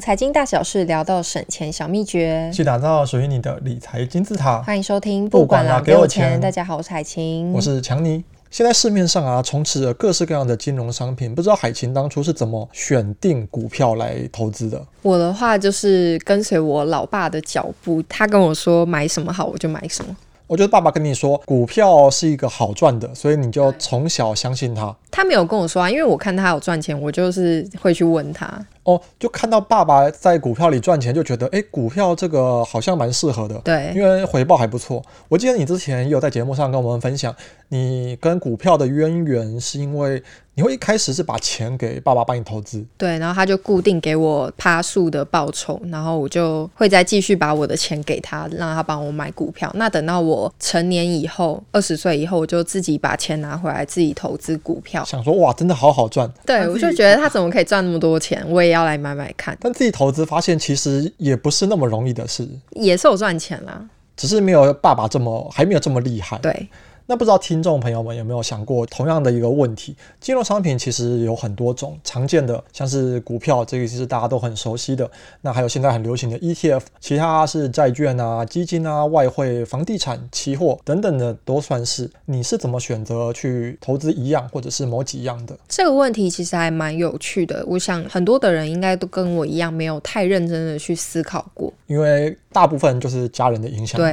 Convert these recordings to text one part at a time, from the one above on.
从财经大小事聊到省钱小秘诀，去打造属于你的理财金字塔。欢迎收听，不管啦，给我钱。大家好，我是海晴，我是强尼。现在市面上啊，充斥着各式各样的金融商品，不知道海琴当初是怎么选定股票来投资的？我的话就是跟随我老爸的脚步，他跟我说买什么好，我就买什么。我觉得爸爸跟你说股票是一个好赚的，所以你就从小相信他。他没有跟我说啊，因为我看他有赚钱，我就是会去问他。哦，就看到爸爸在股票里赚钱，就觉得哎，股票这个好像蛮适合的。对，因为回报还不错。我记得你之前也有在节目上跟我们分享，你跟股票的渊源是因为。你会一开始是把钱给爸爸帮你投资，对，然后他就固定给我趴数的报酬，然后我就会再继续把我的钱给他，让他帮我买股票。那等到我成年以后，二十岁以后，我就自己把钱拿回来自己投资股票。想说哇，真的好好赚。对，我就觉得他怎么可以赚那么多钱，我也要来买买看。但自己投资发现其实也不是那么容易的事，也是有赚钱啦，只是没有爸爸这么还没有这么厉害。对。那不知道听众朋友们有没有想过同样的一个问题？金融商品其实有很多种，常见的像是股票，这个其实大家都很熟悉的。那还有现在很流行的 ETF，其他是债券啊、基金啊、外汇、房地产、期货等等的都算是。你是怎么选择去投资一样或者是某几样的？这个问题其实还蛮有趣的。我想很多的人应该都跟我一样，没有太认真的去思考过，因为大部分就是家人的影响。嘛，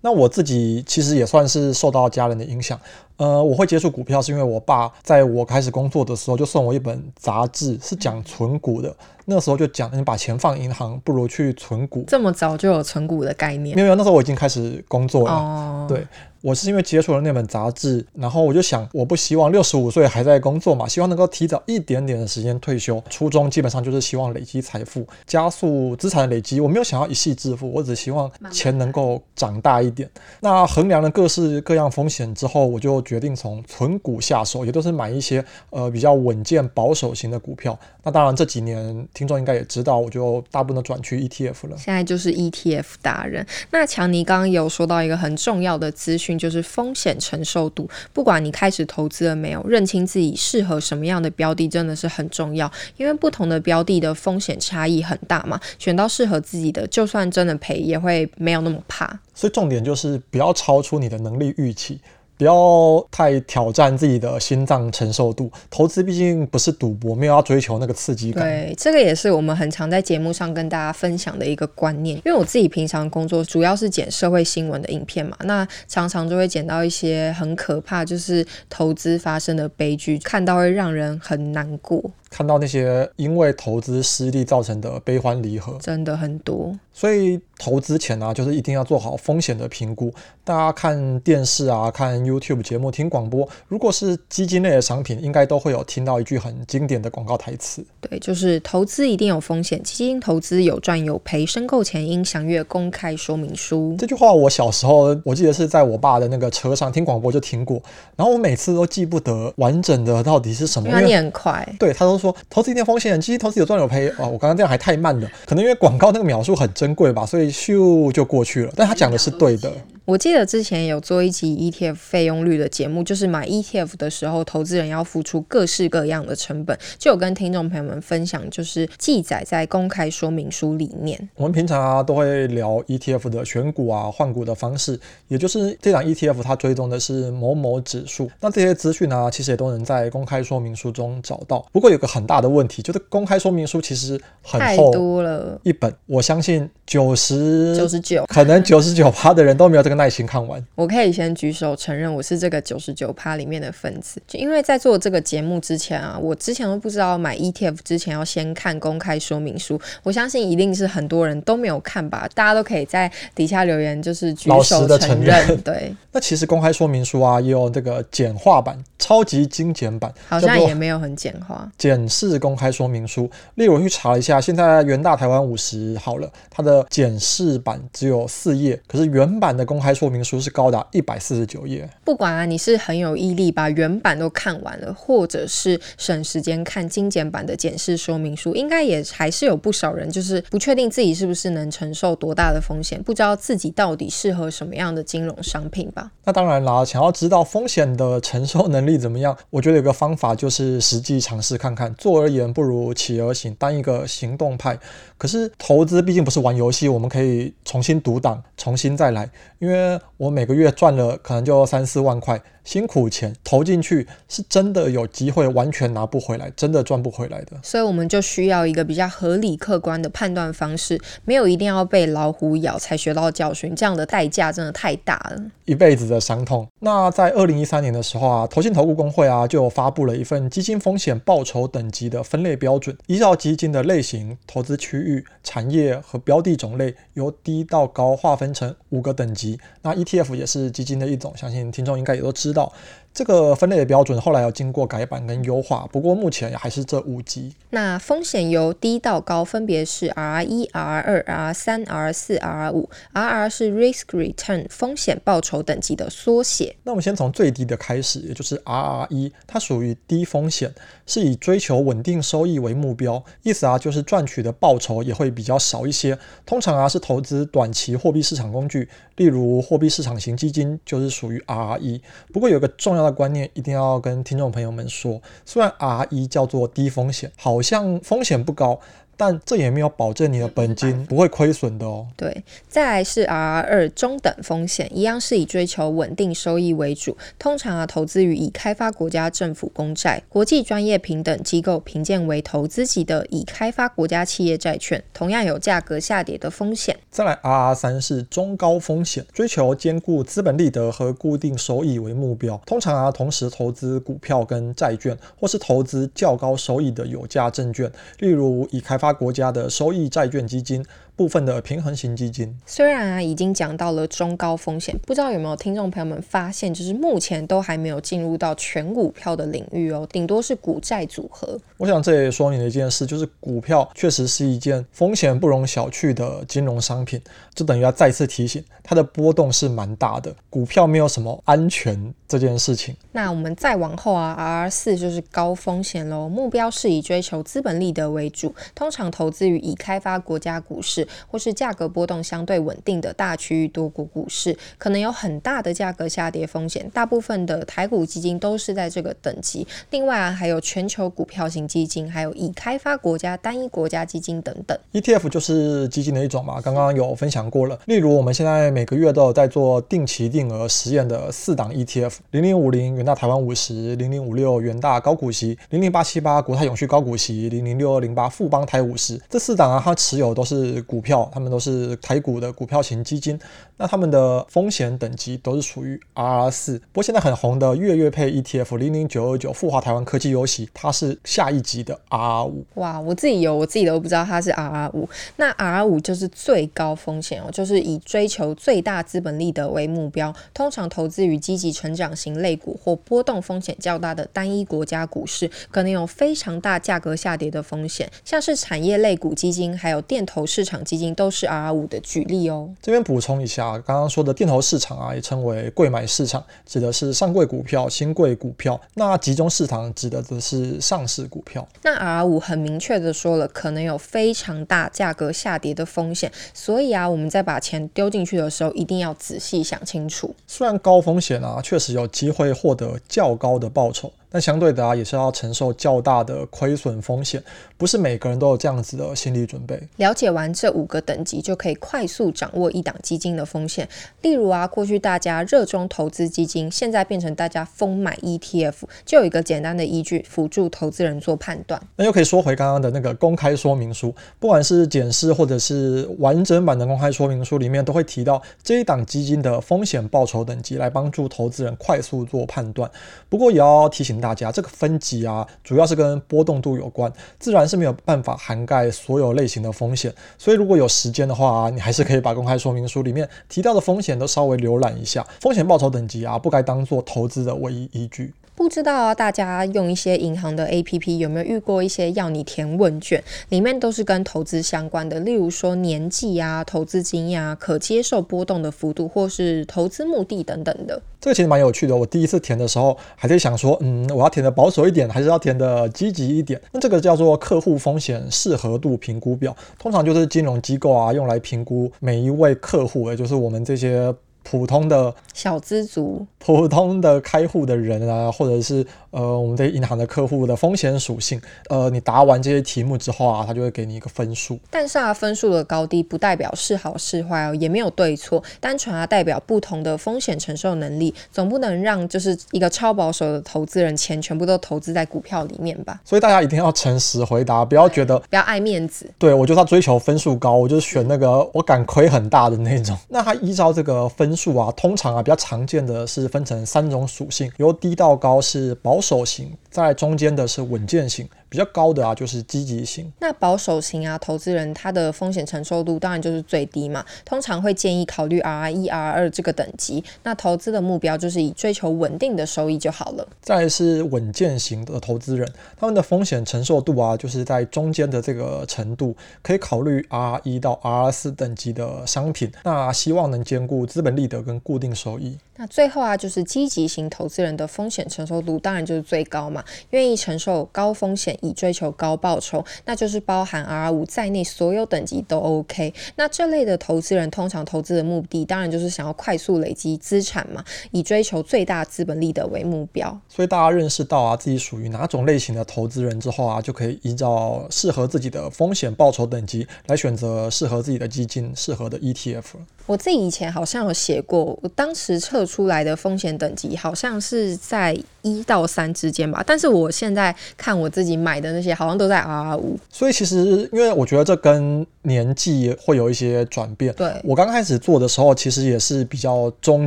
那我自己其实也算是受到家人的影响，呃，我会接触股票是因为我爸在我开始工作的时候就送我一本杂志，是讲存股的。那个时候就讲，你把钱放银行不如去存股。这么早就有存股的概念？没有，那时候我已经开始工作了。哦，对。我是因为接触了那本杂志，然后我就想，我不希望六十五岁还在工作嘛，希望能够提早一点点的时间退休。初衷基本上就是希望累积财富，加速资产的累积。我没有想要一夕致富，我只希望钱能够长大一点。那衡量了各式各样风险之后，我就决定从存股下手，也都是买一些呃比较稳健保守型的股票。那当然这几年听众应该也知道，我就大部分都转去 ETF 了。现在就是 ETF 达人。那强尼刚刚有说到一个很重要的资讯。就是风险承受度，不管你开始投资了没有，认清自己适合什么样的标的真的是很重要，因为不同的标的的风险差异很大嘛，选到适合自己的，就算真的赔也会没有那么怕。所以重点就是不要超出你的能力预期。不要太挑战自己的心脏承受度。投资毕竟不是赌博，没有要追求那个刺激感。对，这个也是我们很常在节目上跟大家分享的一个观念。因为我自己平常工作主要是剪社会新闻的影片嘛，那常常就会剪到一些很可怕，就是投资发生的悲剧，看到会让人很难过。看到那些因为投资失利造成的悲欢离合，真的很多。所以投资前啊，就是一定要做好风险的评估。大家看电视啊，看 YouTube 节目，听广播，如果是基金类的商品，应该都会有听到一句很经典的广告台词。对，就是投资一定有风险，基金投资有赚有赔，申购前应详阅公开说明书。这句话我小时候我记得是在我爸的那个车上听广播就听过，然后我每次都记不得完整的到底是什么。因为你很快。对，他都。说投资一定风险，其实投资有赚有赔。哦，我刚刚这样还太慢了，可能因为广告那个描述很珍贵吧，所以咻就过去了。但他讲的是对的。我记得之前有做一集 ETF 费用率的节目，就是买 ETF 的时候，投资人要付出各式各样的成本，就有跟听众朋友们分享，就是记载在公开说明书里面。我们平常啊都会聊 ETF 的选股啊换股的方式，也就是这档 ETF 它追踪的是某某指数，那这些资讯呢其实也都能在公开说明书中找到。不过有个很大的问题，就是公开说明书其实很厚，太多了，一本，我相信九十九十九，可能九十九趴的人都没有这个。耐心看完，我可以先举手承认我是这个九十九趴里面的分子。就因为在做这个节目之前啊，我之前都不知道买 ETF 之前要先看公开说明书。我相信一定是很多人都没有看吧？大家都可以在底下留言，就是举手承认。对，那其实公开说明书啊，也有这个简化版、超级精简版，好像也没有很简化。简式公开说明书，例如我去查了一下，现在元大台湾五十好了，它的简式版只有四页，可是原版的公开开说明书是高达一百四十九页。不管啊，你是很有毅力把原版都看完了，或者是省时间看精简版的检视说明书，应该也还是有不少人就是不确定自己是不是能承受多大的风险，不知道自己到底适合什么样的金融商品吧。那当然啦，想要知道风险的承受能力怎么样，我觉得有个方法就是实际尝试看看。做而言不如起而行，当一个行动派。可是投资毕竟不是玩游戏，我们可以重新读档，重新再来。因为因为我每个月赚了可能就三四万块。辛苦钱投进去，是真的有机会完全拿不回来，真的赚不回来的。所以我们就需要一个比较合理客观的判断方式，没有一定要被老虎咬才学到教训，这样的代价真的太大了，一辈子的伤痛。那在二零一三年的时候啊，投信投顾公会啊就发布了一份基金风险报酬等级的分类标准，依照基金的类型、投资区域、产业和标的种类，由低到高划分成五个等级。那 ETF 也是基金的一种，相信听众应该也都知道。 자. 这个分类的标准后来有经过改版跟优化，不过目前还是这五级。那风险由低到高分别是 RR 一、RR 二、RR 三、RR 四、RR 五。RR 是 Risk Return 风险报酬等级的缩写。那我们先从最低的开始，也就是 RR 一，它属于低风险，是以追求稳定收益为目标，意思啊就是赚取的报酬也会比较少一些。通常啊是投资短期货币市场工具，例如货币市场型基金就是属于 RR 一。不过有个重要的观念一定要跟听众朋友们说，虽然 R 一叫做低风险，好像风险不高。但这也没有保证你的本金不会亏损的哦。对，再来是 RR 二中等风险，一样是以追求稳定收益为主，通常啊投资于已开发国家政府公债、国际专业平等机构评鉴为投资级的已开发国家企业债券，同样有价格下跌的风险。再来 RR 三是中高风险，追求兼顾资本利得和固定收益为目标，通常啊同时投资股票跟债券，或是投资较高收益的有价证券，例如已开发。国家的收益债券基金。部分的平衡型基金，虽然啊已经讲到了中高风险，不知道有没有听众朋友们发现，就是目前都还没有进入到全股票的领域哦，顶多是股债组合。我想这也说明了一件事，就是股票确实是一件风险不容小觑的金融商品，就等于要再次提醒，它的波动是蛮大的。股票没有什么安全这件事情。那我们再往后啊，RR 四就是高风险喽，目标是以追求资本利得为主，通常投资于已开发国家股市。或是价格波动相对稳定的大区域多股股市，可能有很大的价格下跌风险。大部分的台股基金都是在这个等级。另外啊，还有全球股票型基金，还有已开发国家单一国家基金等等。ETF 就是基金的一种嘛，刚刚有分享过了。例如我们现在每个月都有在做定期定额实验的四档 ETF：零零五零元大台湾五十、零零五六元大高股息、零零八七八国泰永续高股息、零零六二零八富邦台五十。这四档啊，它持有都是股。股票，他们都是台股的股票型基金，那他们的风险等级都是属于 RR 四。不过现在很红的月月配 ETF 零零九二九富华台湾科技优息，它是下一级的 RR 五。哇，我自己有，我自己都不知道它是 RR 五。那 RR 五就是最高风险哦，就是以追求最大资本利得为目标，通常投资于积极成长型类股或波动风险较大的单一国家股市，可能有非常大价格下跌的风险，像是产业类股基金，还有电投市场。基金都是 RR 五的举例哦。这边补充一下，刚刚说的电投市场啊，也称为贵买市场，指的是上柜股票、新贵股票。那集中市场指的则是上市股票。那 RR 五很明确的说了，可能有非常大价格下跌的风险，所以啊，我们在把钱丢进去的时候，一定要仔细想清楚。虽然高风险啊，确实有机会获得较高的报酬。但相对的啊，也是要承受较大的亏损风险，不是每个人都有这样子的心理准备。了解完这五个等级，就可以快速掌握一档基金的风险。例如啊，过去大家热衷投资基金，现在变成大家疯买 ETF，就有一个简单的依据辅助投资人做判断。那又可以说回刚刚的那个公开说明书，不管是检视或者是完整版的公开说明书里面，都会提到这一档基金的风险报酬等级，来帮助投资人快速做判断。不过也要提醒。大家这个分级啊，主要是跟波动度有关，自然是没有办法涵盖所有类型的风险。所以如果有时间的话啊，你还是可以把公开说明书里面提到的风险都稍微浏览一下。风险报酬等级啊，不该当做投资的唯一依据。不知道，大家用一些银行的 APP 有没有遇过一些要你填问卷，里面都是跟投资相关的，例如说年纪啊、投资经验啊、可接受波动的幅度，或是投资目的等等的。这个其实蛮有趣的。我第一次填的时候，还在想说，嗯，我要填的保守一点，还是要填的积极一点？那这个叫做客户风险适合度评估表，通常就是金融机构啊用来评估每一位客户，也就是我们这些普通的小资族、普通的开户的人啊，或者是。呃，我们的银行的客户的风险属性，呃，你答完这些题目之后啊，他就会给你一个分数。但是啊，分数的高低不代表是好是坏哦，也没有对错，单纯啊代表不同的风险承受能力。总不能让就是一个超保守的投资人钱全部都投资在股票里面吧？所以大家一定要诚实回答，不要觉得不要爱面子。对，我就是要追求分数高，我就选那个我敢亏很大的那种。那他依照这个分数啊，通常啊比较常见的是分成三种属性，由低到高是保守型。在中间的是稳健型。比较高的啊，就是积极型。那保守型啊，投资人他的风险承受度当然就是最低嘛。通常会建议考虑 RR 一、RR 二这个等级。那投资的目标就是以追求稳定的收益就好了。再来是稳健型的投资人，他们的风险承受度啊，就是在中间的这个程度，可以考虑 RR 一到 RR 四等级的商品。那希望能兼顾资本利得跟固定收益。那最后啊，就是积极型投资人的风险承受度当然就是最高嘛，愿意承受高风险。以追求高报酬，那就是包含 RR 五在内所有等级都 OK。那这类的投资人通常投资的目的，当然就是想要快速累积资产嘛，以追求最大资本利得为目标。所以大家认识到啊，自己属于哪种类型的投资人之后啊，就可以依照适合自己的风险报酬等级来选择适合自己的基金、适合的 ETF。我自己以前好像有写过，我当时测出来的风险等级好像是在一到三之间吧，但是我现在看我自己买的那些好像都在 RR 五，所以其实因为我觉得这跟年纪会有一些转变。对，我刚开始做的时候，其实也是比较中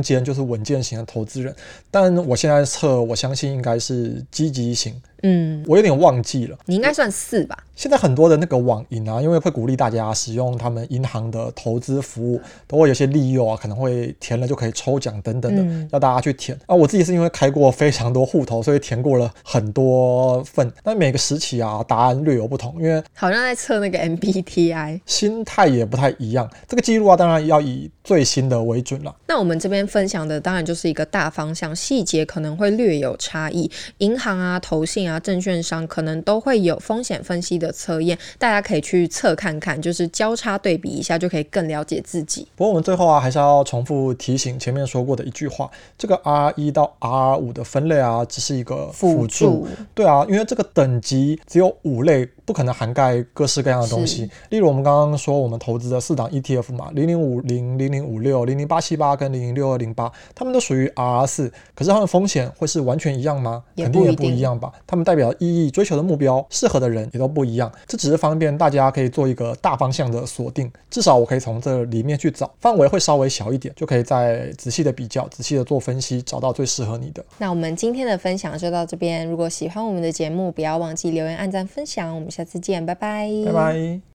间，就是稳健型的投资人，但我现在测，我相信应该是积极型。嗯，我有点忘记了，你应该算四吧。现在很多的那个网银啊，因为会鼓励大家使用他们银行的投资服务，都会有些利诱啊，可能会填了就可以抽奖等等的，嗯、要大家去填。啊，我自己是因为开过非常多户头，所以填过了很多份。但每个时期啊，答案略有不同，因为好像在测那个 MBTI，心态也不太一样。这个记录啊，当然要以最新的为准了。那我们这边分享的当然就是一个大方向，细节可能会略有差异。银行啊，投信啊。证券商可能都会有风险分析的测验，大家可以去测看看，就是交叉对比一下，就可以更了解自己。不过我们最后啊，还是要重复提醒前面说过的一句话：这个 R 一到 R 五的分类啊，只是一个辅助。助。对啊，因为这个等级只有五类。不可能涵盖各式各样的东西，例如我们刚刚说我们投资的四档 ETF 嘛，零零五零、零零五六、零零八七八跟零零六二零八，它们都属于 RR 四，可是它们风险会是完全一样吗？肯定也不一样吧。它们代表意义、追求的目标、适合的人也都不一样。这只是方便大家可以做一个大方向的锁定，至少我可以从这里面去找，范围会稍微小一点，就可以再仔细的比较、仔细的做分析，找到最适合你的。那我们今天的分享就到这边，如果喜欢我们的节目，不要忘记留言、按赞、分享，我们。下次见，拜拜。拜拜。